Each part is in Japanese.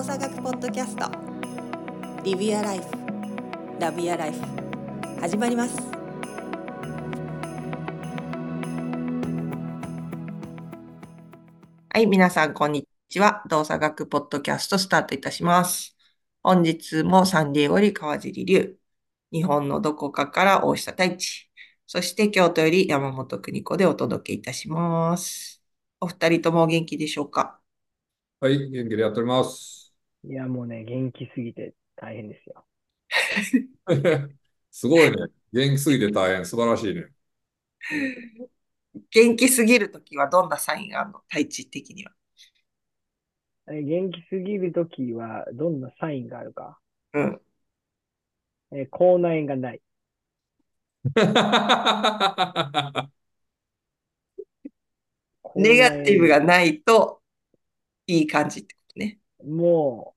動作学ポッドキャスト。リビアライフ。ラビアライフ。始まります。はい皆さんこんにちは。動作学ポッドキャストスタートいたします。本日もサンディエゴより川尻龍日本のどこかから大下太一そして京都より山本邦子でお届けいたします。お二人ともお元気でしょうか？はい、元気でやっております。いや、もうね、元気すぎて大変ですよ。すごいね。元気すぎて大変。素晴らしいね。元気すぎるときはどんなサインがあるの？体調的には。え元気すぎるときは、どんなサインがあるか？うん。え口内炎がない。ネガティブがないといい感じって。も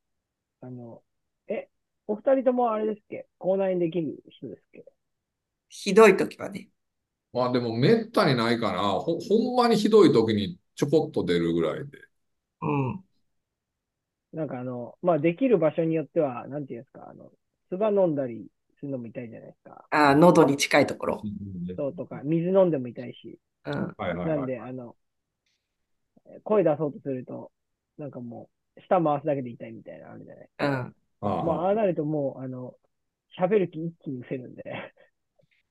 う、あの、え、お二人ともあれですっけ？口内炎できる人ですっけ？ひどいときはね。まあでもめったにないかな。ほ、ほんまにひどい時にちょこっと出るぐらいで。うん。なんかあの、まあ、できる場所によっては、なんていうんですか、あの、唾飲んだりするのも痛いじゃないですか。ああ、喉に近いところ。そうとか、水飲んでも痛いし。うん。はいはいはい。なんで、あの、声出そうとすると、なんかもう、舌回すだけで痛いみたいなのあるじゃない。うん。あまあ、ああなるともう、あの、喋る気一気に失せるんで。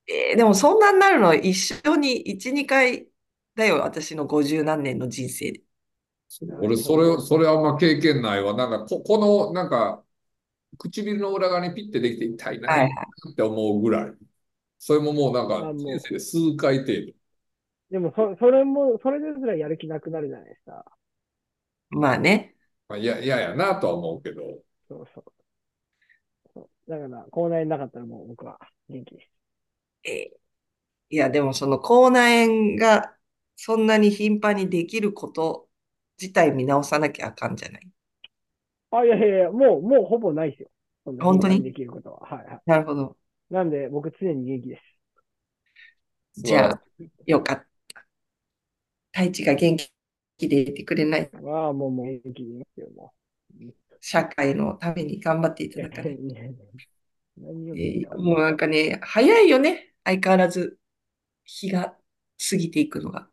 えーでもそんなになるの一緒に1、2回だよ。私の50何年の人生で。俺、それ、それあんま経験ないわ。なんか、こ、この、なんか、唇の裏側にピッてできて痛いなはいって思うぐらい。それももうなんか、人生で数回程度。でも、そ、それも、それですらやる気なくなるじゃないですか。まあね。まあ、いや、嫌やなとは思うけど。そうそう。そうだから、口内炎なかったらもう僕は元気です。えーいや、でもその口内炎がそんなに頻繁にできること自体見直さなきゃあかんじゃない？あ、いやいやいや、もう、もうほぼないですよ。本当にできることは。はいはい。なるほど。なんで、僕常に元気です。じゃあ、よかった。太一が元気でいてくれない。ああ、もう、もう元気でいますよ、も社会のために頑張っていただかない。えーもうなんかね、早いよね。相変わらず日が過ぎていくのが。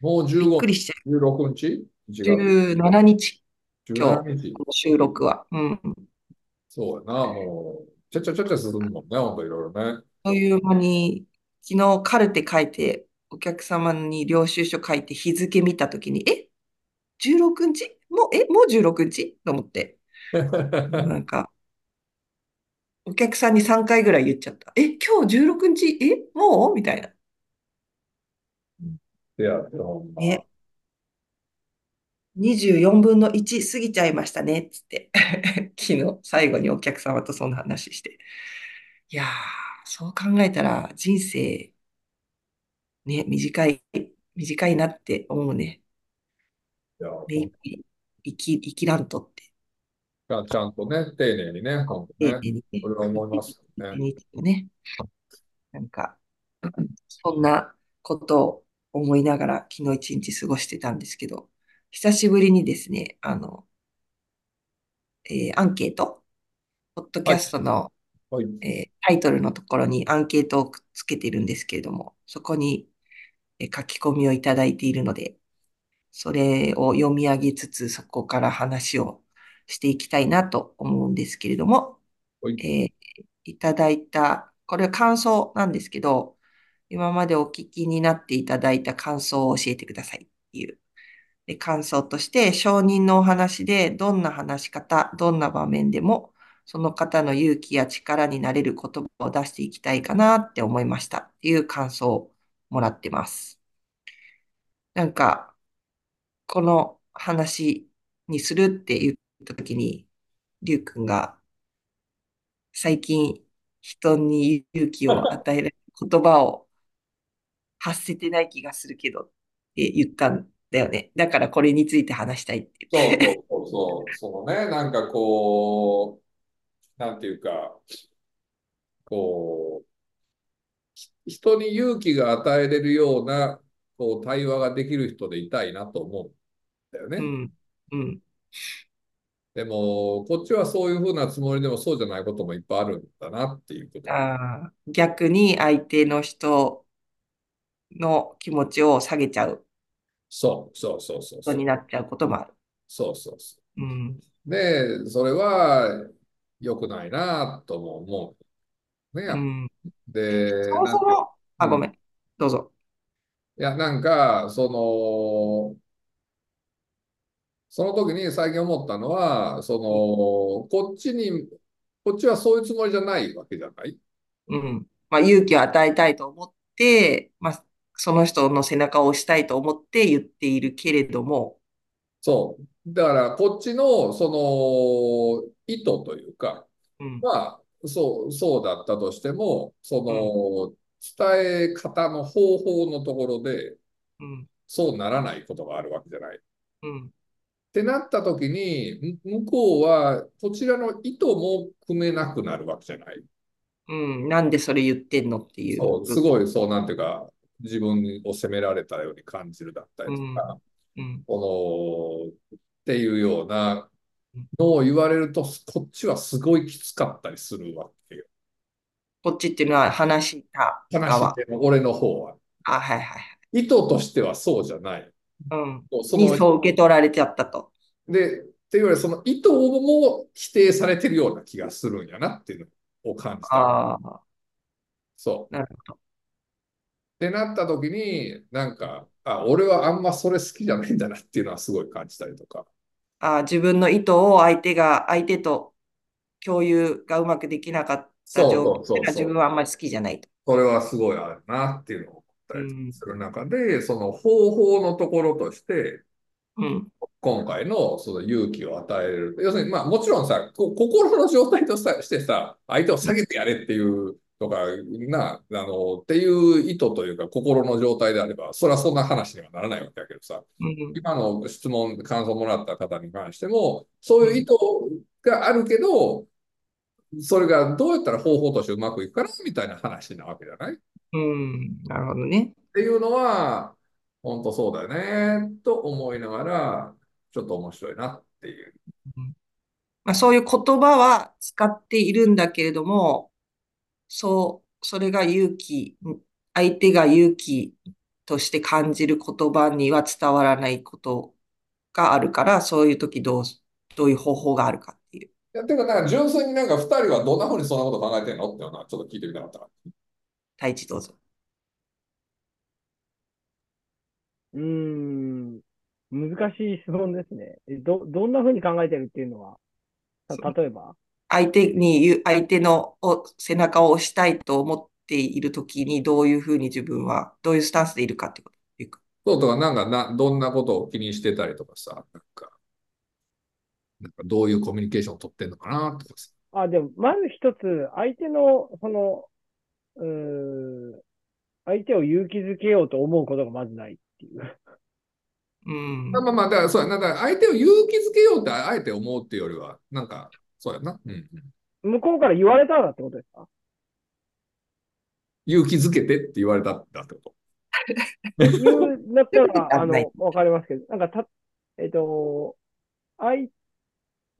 もうびっ15くりしちゃ16日？う。?1 17日、今17日収録は。うん。そうやな、もう、ちゃちゃちゃちゃ進むもんね、ほんといろいろね。という間に、昨日カルテ書いて、お客様に領収書書いて日付見たときに、え ?16 日？もう、え？もう16日？と思って。なんか、お客さんに3回ぐらい言っちゃった。え、今日16日？え？もう？みたいな。いや、ね。24分の1過ぎちゃいましたね、つって。昨日、最後にお客様とそんな話して。いやー、そう考えたら人生、ね、短い、短いなって思うね。いや目いっぱい生き、生きらんとって。ちゃんちゃんとね、丁寧にね、ほんとね、丁寧にねそれは思いますよね。にね。なんか、そんなことを思いながら昨日一日過ごしてたんですけど、久しぶりにですね、あの、えーアンケート、ポッドキャストの、はい。えータイトルのところにアンケートをくっつけてるんですけれども、そこに、えー書き込みをいただいているので、それを読み上げつつ、そこから話をしていきたいなと思うんですけれども、はいえーいただいた、これは感想なんですけど、今までお聞きになっていただいた感想を教えてくださいっていう。で感想として、証人のお話で、どんな話し方、どんな場面でも、その方の勇気や力になれる言葉を出していきたいかなって思いましたっていう感想をもらってます。なんか、この話にするって言ったときに、りゅうくんが、最近人に勇気を与えられる言葉を発せてない気がするけどって言ったんだよね。だからこれについて話したいって言っ。そうそうそうそう、そのね、なんかこう、なんていうか、こう、人に勇気が与えれるような、こう、対話ができる人でいたいなと思うんだよね。うん。うん。でも、こっちはそういうふうなつもりでもそうじゃないこともいっぱいあるんだなっていうこと。あー逆に相手の人の気持ちを下げちゃうそう、そうそうそうになっちゃうこともある。そうそうそうん。う。で、それは良くないなとも思う。ね。うん。で、そもそも、あ、うんごめん。どうぞ。いや、なんか、その、その時に最近思ったのは、その、こっちに、こっちはそういうつもりじゃないわけじゃない？うん。まあ、勇気を与えたいと思って、まあ、その人の背中を押したいと思って言っているけれども、そう。だから、こっちの、その、意図というか、うん。まあ、そう、そうだったとしても、その、伝え方の方法のところで、うん。そうならないことがあるわけじゃない。っうん。てなった時に、む向こうは、こちらの意図も組めなくなるわけじゃない。うん。なんでそれ言ってんのっていう。そう、すごい、そう、なんていうか、自分を責められたように感じるだったりとか、うん。この、っていうようなのを言われると、こっちはすごいきつかったりするわけよ。こっちっていうのは話した話側。してる俺の方は。あ、はいはい意図としてはそうじゃない。はい。うん。そのにそう受け取られちゃったと。で、っていうよりその意図も否定されてるような気がするんやなっていうのを感じた。ああ、そう。なるほど。ってなった時に、なんか、あ、俺はあんまそれ好きじゃないんだなっていうのはすごい感じたりとか。あ自分の意図を相手が、相手と共有がうまくできなかった状況がそうそうそう自分はあんまり好きじゃないと。それはすごいあるなっていうのを思ったりする中で、その方法のところとして、うん。今回のその勇気を与える。要するに、まあもちろんさ、こ心の状態とさしてさ、相手を下げてやれっていうとか、な、あの、っていう意図というか心の状態であれば、それはそんな話にはならないわけだけどさ、うん。今の質問、感想もらった方に関しても、そういう意図があるけど、それがどうやったら方法としてうまくいくかなみたいな話なわけじゃない？っうん。なるほどね。ていうのは、本当そうだよね、と思いながら、ちょっと面白いなっていう。まあ、そういう言葉は使っているんだけれども、そう、それが勇気、相手が勇気として感じる言葉には伝わらないことがあるから、そういう時どう、どういう方法があるかっていう。いや、てか、なんか純粋になんか二人はどんなふうにそんなこと考えてんのっていうのはちょっと聞いてみたかったな。太一どうぞ。うーん、難しい質問ですね。えど、どんな風に考えてるっていうのは、た例えば？相手に言う、相手のお背中を押したいと思っている時にどういうふうに自分は、どういうスタンスでいるかってこと？そうとか、なんかな、どんなことを気にしてたりとかさ、なんか、なんかどういうコミュニケーションを取ってんのかなとかさ。あ、でも、まず一つ、相手の、その、うーん、相手を勇気づけようと思うことがまずないっていう。うん。まあまあまあ、だからそうやな、だから相手を勇気づけようってあえて思うっていうよりは、なんか、そうやな。うんうん、向こうから言われたらってことですか？勇気づけてって言われたんだってこと。言うんだったら、あの、わかりますけど、なんかた、えっと、相、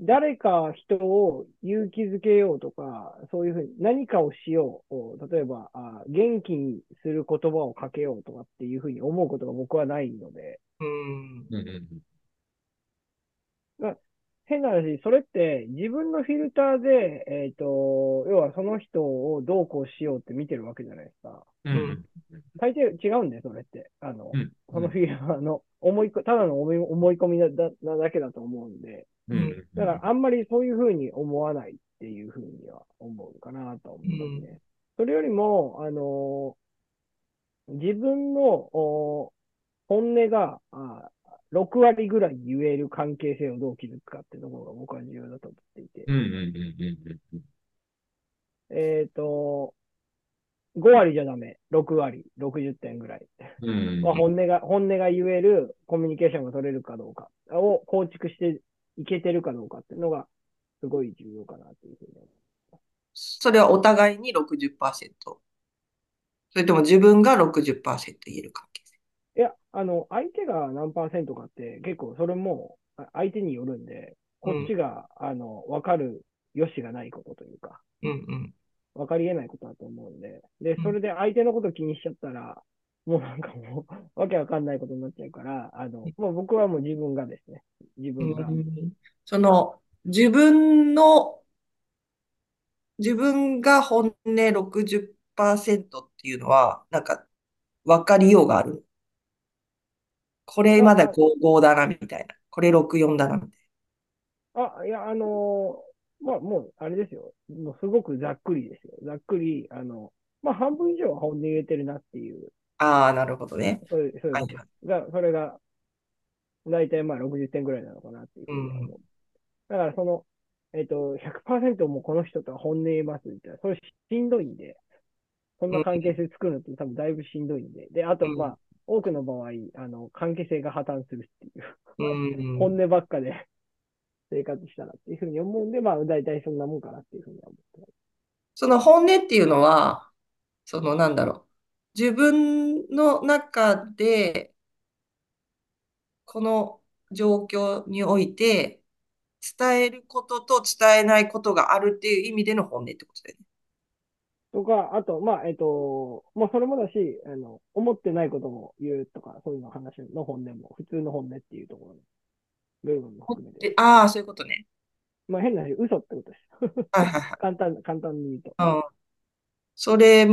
誰か人を勇気づけようとか、そういうふうに何かをしよう、例えば、あ元気にする言葉をかけようとかっていうふうに思うことが僕はないので、うん。うんうん変な話、それって自分のフィルターで、えっと、要はその人をどうこうしようって見てるわけじゃないですか。うんうん大抵違うんだよ、それって。あの、うんそのフィルターの思いこ、ただの思い思い込みなだなだけだと思うんで、うんうんだからあんまりそういうふうに思わないっていうふうには思うかなと思いますね。それよりも、あの自分のお本音があ6割ぐらい言える関係性をどう築くかっていうところが僕は重要だと思っていて。えっ、と、5割じゃダメ。6割、60点ぐらい。まあ、本音が、本音が言えるコミュニケーションが取れるかどうかを構築していけてるかどうかっていうのが、すごい重要かなっていうふうに思う。それはお互いに60%。それとも自分が60%言える関係性。いや、あの、相手が何パーセントかって結構それもあ相手によるんで、こっちが、あの、わかるよしがないことというか、うんうん。わかり得ないことだと思うんで、でう、ん。それで相手のこと気にしちゃったら、もうなんかもう、わけわかんないことになっちゃうから、あの、もう僕はもう自分がですね、自分が、うん。その、自分の、自分が本音60%っていうのは、なんか、分かりようがある。これまだ55だな、みたいな。これ64だな、みたいあ、いや、あのーまあ、もう、あれですよ。もうすごくざっくりですよ。ざっくり、あの、まあ、半分以上は本音言えてるなっていう、な。ああ、なるほどね。そういう、そういうはいが、それが、大体まあ60点ぐらいなのかなっていうふうに思う。だからその、えっと、100%もうこの人とは本音言えますみたいな、それしんどいんで、そんな関係性作るのって多分だいぶしんどいんで。で、あとうんまあ、多くの場合、あの、関係性が破綻するっていう。うん。本音ばっかで 生活したらっていうふうに思うんで、まあ、大体そんなもんかなっていうふうには思ってます。その本音っていうのは、そのなんだろう。自分の中で、この状況において、伝えることと伝えないことがあるっていう意味での本音ってことだよね。とか、あと、まあ、えっと、もうそれもだし、あの、思ってないことも言うとか、そういうの話の本音も、普通の本音っていうところの部分も含めて。でああ、そういうことね。まあ、変な話、嘘ってことです。簡単、簡単に言うと。うん。それ、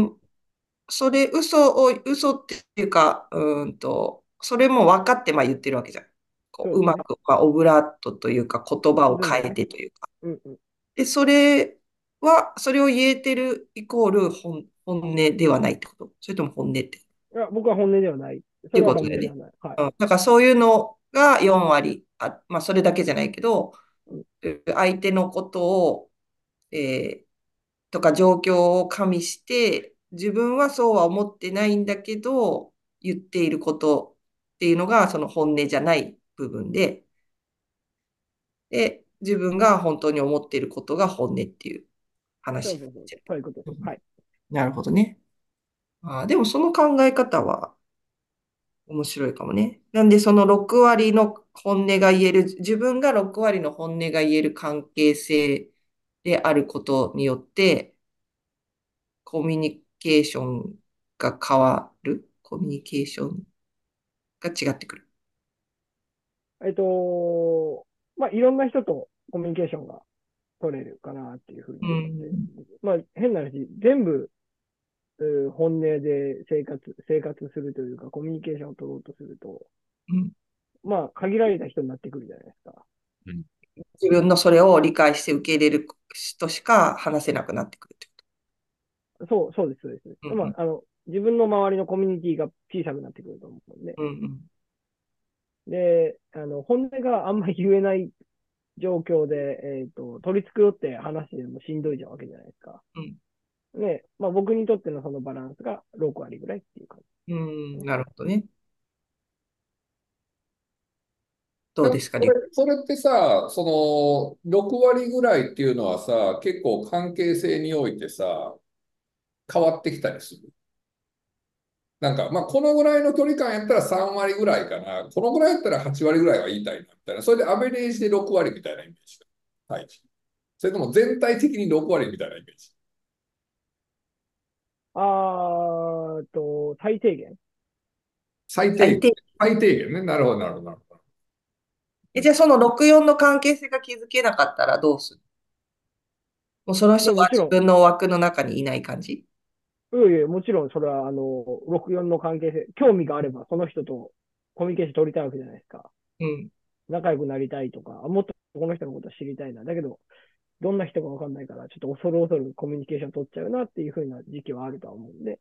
それ、嘘を、嘘っていうか、うーんと、それも分かってまあ言ってるわけじゃん。こう、うまく、まあ、オブラートというか、言葉を変えてというか。うんうん。で、それは、それを言えてるイコール本、本音ではないってこと？それとも本音って？いや、僕は本音ではない。それは本音ではない。はい。うん。だからそういうのが4割、あ、まあそれだけじゃないけどうん、相手のことを、えーとか状況を加味して、自分はそうは思ってないんだけど、言っていることっていうのがその本音じゃない部分で、で、自分が本当に思っていることが本音っていうそう話そうそう。そういうことです。はい。なるほどね。あーでもその考え方は面白いかもね。なんでその6割の本音が言える、自分が6割の本音が言える関係性であることによって、コミュニケーションが変わる？コミュニケーションが違ってくる。えっと、まあ、いろんな人とコミュニケーションが取れるかなっていうふうに思って。まあ、変な話、全部、本音で生活、生活するというか、コミュニケーションを取ろうとすると、うんまあ、限られた人になってくるじゃないですか。自分のそれを理解して受け入れる人しか話せなくなってくるってこそう、そうです、そうです。うんうんまあ、あの、自分の周りのコミュニティが小さくなってくると思うんで。と。うんうん。で、あの、本音があんまり言えない状況で、えっと、取り繕って話してもしんどいじゃんわけじゃないですか。ね、まあ僕にとってのそのバランスが6割ぐらいっていう感じ。うん、なるほどね。どうですかね？それ。それってさ、その6割ぐらいっていうのはさ、結構関係性においてさ、変わってきたりする？なんか、まあ、このぐらいの距離感やったら3割ぐらいかな。このぐらいやったら8割ぐらいは言いたいな、みたいな。それでアベレージで6割みたいなイメージ。はい。それとも全体的に6割みたいなイメージ。あーと、最低限。最低限。最低限ね。なるほど、なるほど、なるほど。え、じゃあその64の関係性が築けなかったらどうする？もうその人はもちろん自分の枠の中にいない感じ？いやいや、もちろんそれは、あの、64の関係性、興味があれば、その人とコミュニケーション取りたいわけじゃないですか。うん。仲良くなりたいとか、あもっとこの人のことを知りたいな。だけど、どんな人かわかんないから、ちょっと恐る恐るコミュニケーション取っちゃうなっていう風な時期はあるとは思うんで、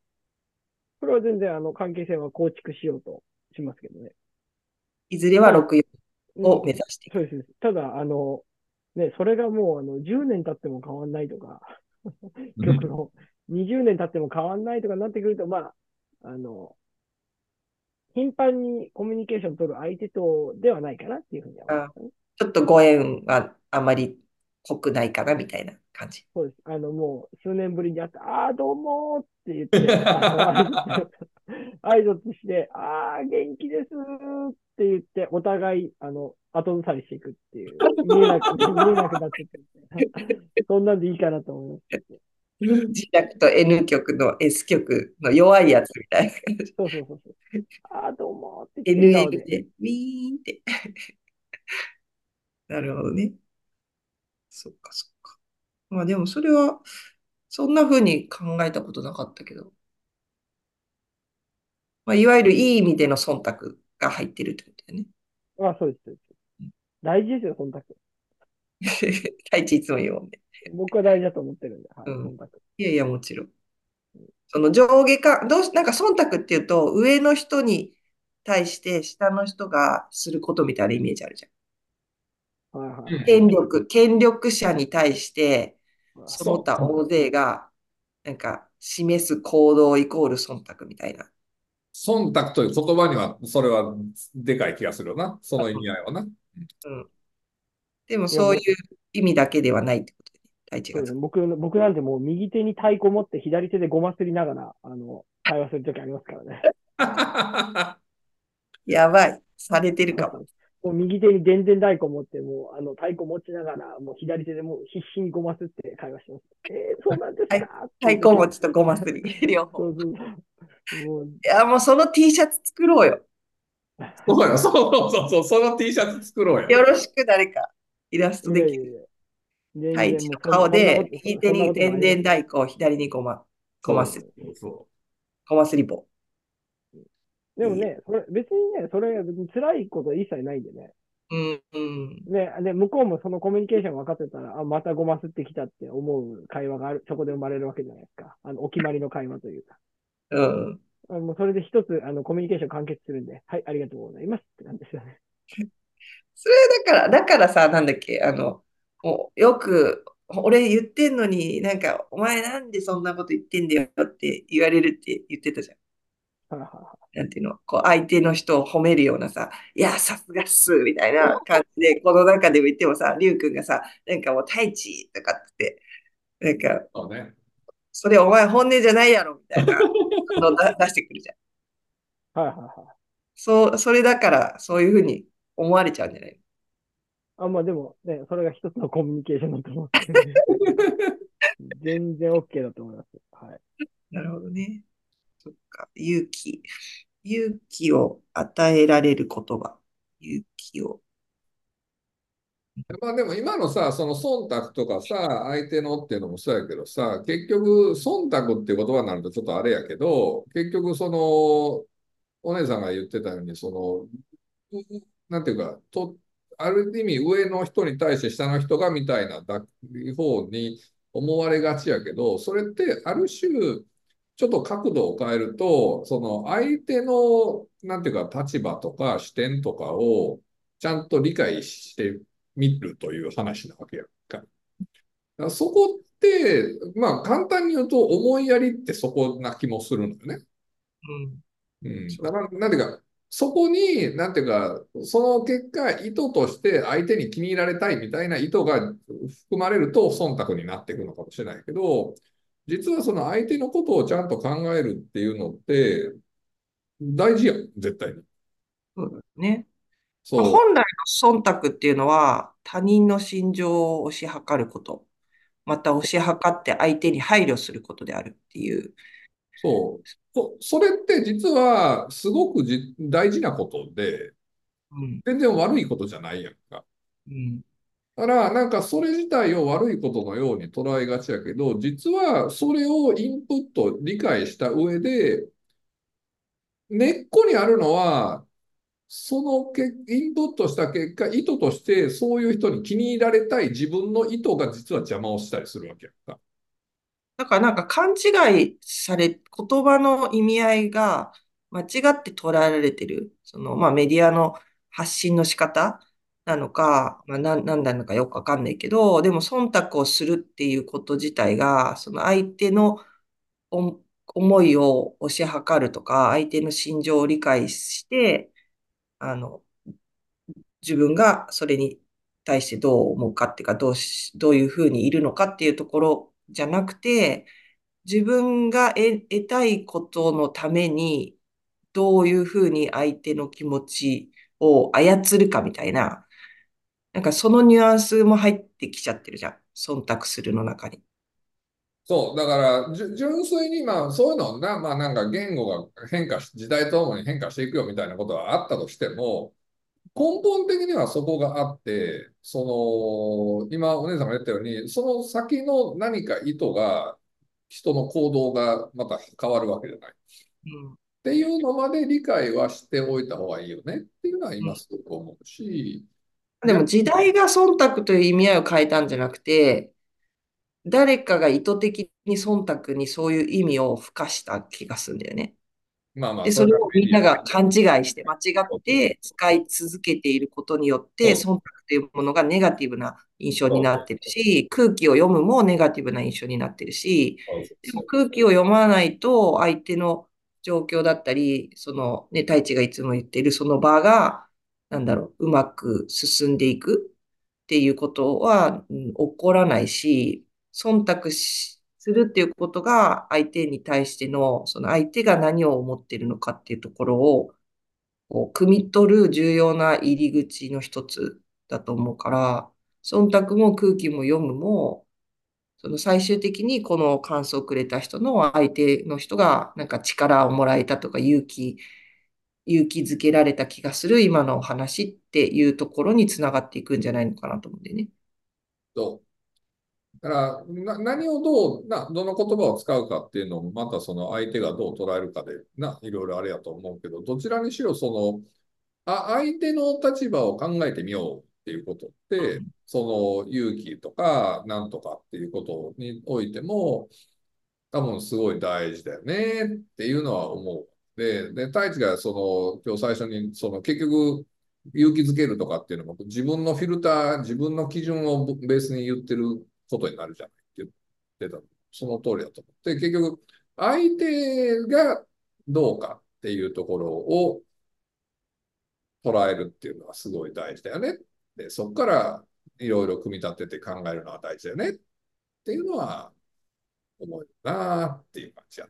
これは全然、あの、関係性は構築しようとしますけどね。いずれは64うんを目指していく。そうですそうです。ただ、あの、ね、それがもう、あの、10年経っても変わんないとか、極論、20年経っても変わんないとかなってくると、まあ、あの、頻繁にコミュニケーション取る相手とではないかなっていうふうには思いますね。ちょっとご縁はあまり濃くないかなみたいな感じ。そうです。あの、もう、数年ぶりに会って、ああ、どうもーって言って、挨拶して、ああ、元気ですーっって言って、お互い、あの、後ずさりしていくっていう、見えなく、見えなくなってくる。そんなんでいいかなと思います。G 弱と N 極の S 極の弱いやつみたいな感じ。そうそうそうそう。ああ、どうもって言って笑顔 NN で。で、ウィーンって。なるほどね。そっかそっか。まあでもそれは、そんな風に考えたことなかったけど。まあ、いわゆるいい意味での忖度が入ってるってことだよね。ああ、そうです、そうです。大事ですよ、忖度。太一いつも言うもんね。僕は大事だと思ってるんで、はい、うん忖度。いやいや、もちろん。その上下か、どうし、なんか忖度っていうと、上の人に対して下の人がすることみたいなイメージあるじゃん。はいはい。権力、権力者に対して、その他大勢が、なんか、示す行動イコール忖度みたいな。忖度という言葉には、それはでかい気がするよな。その意味合いはな。うん。でも、そういう意味だけではないってことね。大地が僕の、僕なんてもう右手に太鼓持って左手でごますりながら、あの、会話するときありますからね。やばい。されてるかも。もう右手にでんでん太鼓持って、もうあの太鼓持ちながら、もう左手でもう必死にごますって会話してます。えー、そうなんですか、太鼓持ちとごますり、両そ方。うそうそう。もう、いや、もうその T シャツ作ろうよ。そうや、そうそうそう、その T シャツ作ろうや。よろしく誰かイラストできる。いやい顔で、右手にでんでん太鼓、左にごま、ごます、ごますり棒。でもね、それ別にね、それ辛いこと一切ないんでね。うん、うん。ね、で、向こうもそのコミュニケーション分かってたら、あ、またごますってきたって思う会話がある、そこで生まれるわけじゃないですか。あの、お決まりの会話というか。うん。あもうそれで一つ、あの、コミュニケーション完結するんで、はい、ありがとうございますってなんですよね。それだから、だからさ、なんだっけ、あの、もうよく、俺言ってんのに、なんか、お前なんでそんなこと言ってんだよって言われるって言ってたじゃん。はいはいはなんていうの、こう、相手の人を褒めるようなさ、いや、さすがっす、みたいな感じで、この中でも言ってもさ、りゅうくんがさ、なんかもう、太一とかって言って、なんか、そうね。それお前本音じゃないやろ、みたいなのを出出してくるじゃん。い。はいはいはい。そう、それだから、そういうふうに思われちゃうんじゃない？あ、まあでもね、それが一つのコミュニケーションだと思って 全然 OK だと思います。はい。なるほどね。そっか、勇気。勇気を与えられる言葉。勇気を。まあでも今のさ、その忖度とかさ、相手のっていうのもそうやけどさ、結局、忖度っていう言葉になるとちょっとあれやけど、結局その、お姉さんが言ってたように、その、うなんていうか、と、ある意味上の人に対して下の人がみたいなだ方に思われがちやけど、それってある種、ちょっと角度を変えると、その相手の、なんていうか、立場とか視点とかをちゃんと理解してみるという話なわけやんか。だからそこって、まあ簡単に言うと思いやりってそこな気もするのよね。うん。うん。だから、なんていうか、そこに、なんていうか、その結果、意図として相手に気に入られたいみたいな意図が含まれると忖度になっていくのかもしれないけど、実はその相手のことをちゃんと考えるっていうのって、大事やん、絶対に。そうだね。そう。まあ本来の忖度っていうのは、他人の心情を推し量ること、また推し量って相手に配慮することであるっていう。そう。そそれって実はすごくじ大事なことで、うん。全然悪いことじゃないやんか。うん。だから、なんかそれ自体を悪いことのように捉えがちやけど、実はそれをインプット、理解した上で、根っこにあるのは、そのけインプットした結果、意図としてそういう人に気に入られたい自分の意図が実は邪魔をしたりするわけやんか。だからなんか勘違いされ、言葉の意味合いが間違って捉えられてる。その、まあメディアの発信の仕方なのか、まあな、なんなのかよくわかんないけど、でも忖度をするっていうこと自体が、その相手の思いを推し量るとか、相手の心情を理解して、あの、自分がそれに対してどう思うかっていうか、どうし、どういうふうにいるのかっていうところじゃなくて、自分が得、たいことのために、どういうふうに相手の気持ちを操るかみたいな、なんかそのニュアンスも入ってきちゃってるじゃん。忖度するの中に。そう、だから、純粋に、まあ、そういうのな、まあ、なんか言語が変化し、時代とともに変化していくよみたいなことはあったとしても、根本的にはそこがあって、その、今お姉さんが言ったように、その先の何か意図が、人の行動がまた変わるわけじゃない。うんっていうのまで理解はしておいた方がいいよねっていうのは今すごく思うし、でも時代が忖度という意味合いを変えたんじゃなくて、誰かが意図的に忖度にそういう意味を付加した気がするんだよね。まあまあ、で、それをみんながは勘違いして間違って使い続けていることによって、忖度というものがネガティブな印象になってるし、空気を読むもネガティブな印象になってるし、でも空気を読まないと相手の状況だったり、そのね、太一がいつも言っているその場が、なんだろう、うまく進んでいくっていうことは、うん起こらないし、忖度しするっていうことが相手に対しての、その相手が何を思ってるのかっていうところを、こう、汲み取る重要な入り口の一つだと思うから、忖度も空気も読むも、その最終的にこの感想をくれた人の相手の人がなんか力をもらえたとか勇気、勇気づけられた気がする今のお話っていうところにつながっていくんじゃないのかなと思うんだよね。そ。だから、な、何をどう、な、どの言葉を使うかっていうのも、またその相手がどう捉えるかで、な、いろいろあれやと思うけど、どちらにしろその、あ、相手の立場を考えてみようっていうことって、その勇気とか、なんとかっていうことにおいても、多分すごい大事だよねっていうのは思う。で、で、太一がその、今日最初に、その結局、勇気づけるとかっていうのも、自分のフィルター、自分の基準をベースに言ってることになるじゃないって言ってた。その通りだと思って、結局、相手がどうかっていうところを捉えるっていうのはすごい大事だよね。で、そこからいろいろ組み立てて考えるのは大事だよねっていうのは思うなっていう感じや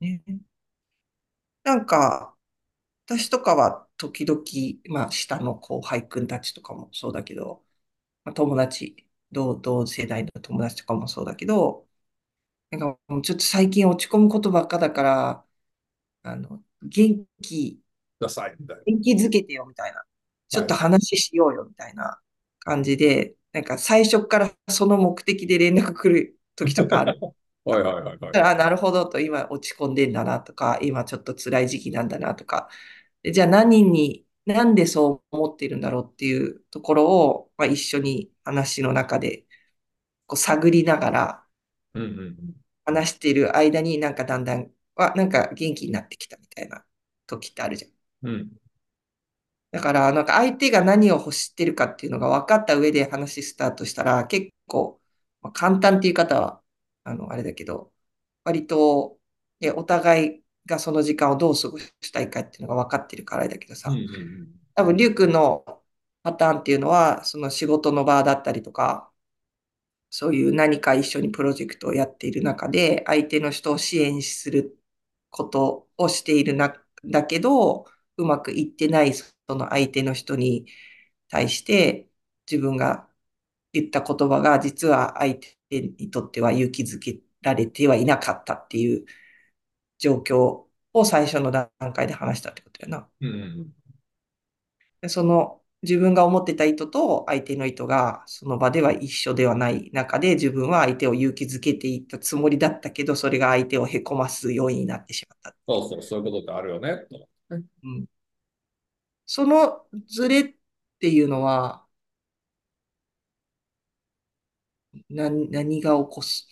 ね。ねなんか、私とかは時々、まあ、下の後輩くんたちとかもそうだけど、まあ、友達、同、同世代の友達とかもそうだけど、なんかもうちょっと最近落ち込むことばっかだから、あの、元気、くださいみたいな。元気づけてよみたいな。ちょっと話しようよみたいな感じで、なんか最初からその目的で連絡来る時とかある。はいはいはいはい。あ、なるほどと、今落ち込んでんだなとか、今ちょっと辛い時期なんだなとか、でじゃあ何に、なんでそう思っているんだろうっていうところを、まあ、一緒に話の中でこう探りながら。話している間になんかだんだん、あ、なんか元気になってきたみたいな時ってあるじゃん。うん。だから、なんか相手が何を欲してるかっていうのが分かった上で話スタートしたら、結構、まあ、簡単っていう方は、あの、あれだけど、割と、ね、お互いがその時間をどう過ごしたいかっていうのが分かってるからだけどさうん、うんうん。多分、りゅうくんのパターンっていうのは、その仕事の場だったりとか、そういう何か一緒にプロジェクトをやっている中で、相手の人を支援することをしているな、だけど、うまくいってないその相手の人に対して、自分が言った言葉が実は相手にとっては勇気づけられてはいなかったっていう状況を最初の段階で話したってことやな。うんうんでその自分が思ってた意図と相手の意図がその場では一緒ではない中で自分は相手を勇気づけていったつもりだったけど、それが相手をへこます要因になってしまった。そうそう、そういうことってあるよね。とうん、そのズレっていうのは、何、何が起こす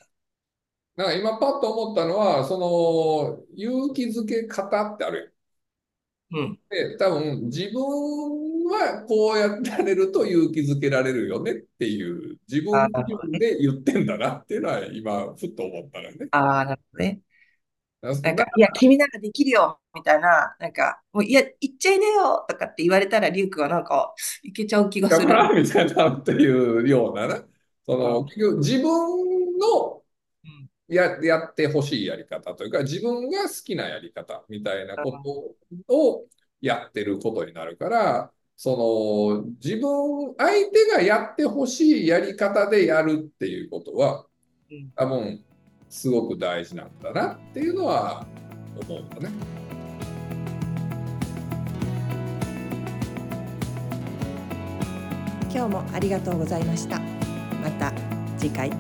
なんか今パッと思ったのは、その勇気づけ方ってあるよ。うん。で、多分自分はこうやってやれると勇気づけられるよねっていう自分で言ってんだなっていうのは今ふっと思ったらね。ああ、なるほどね。だなんか、いや、君ならできるよみたいな、なんか、もう、いや、行っちゃいなよとかって言われたら、リュウクはなんか、いけちゃう気がする。みたいなっていうようなな。そのうん結局自分のうんや、やってほしいやり方というか、自分が好きなやり方みたいなことをやってることになるから、その自分、相手がやってほしいやり方でやるっていうことはうん、多分すごく大事なんだなっていうのは思うんだね。今日もありがとうございました。また次回。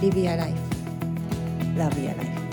Live Your Life la Real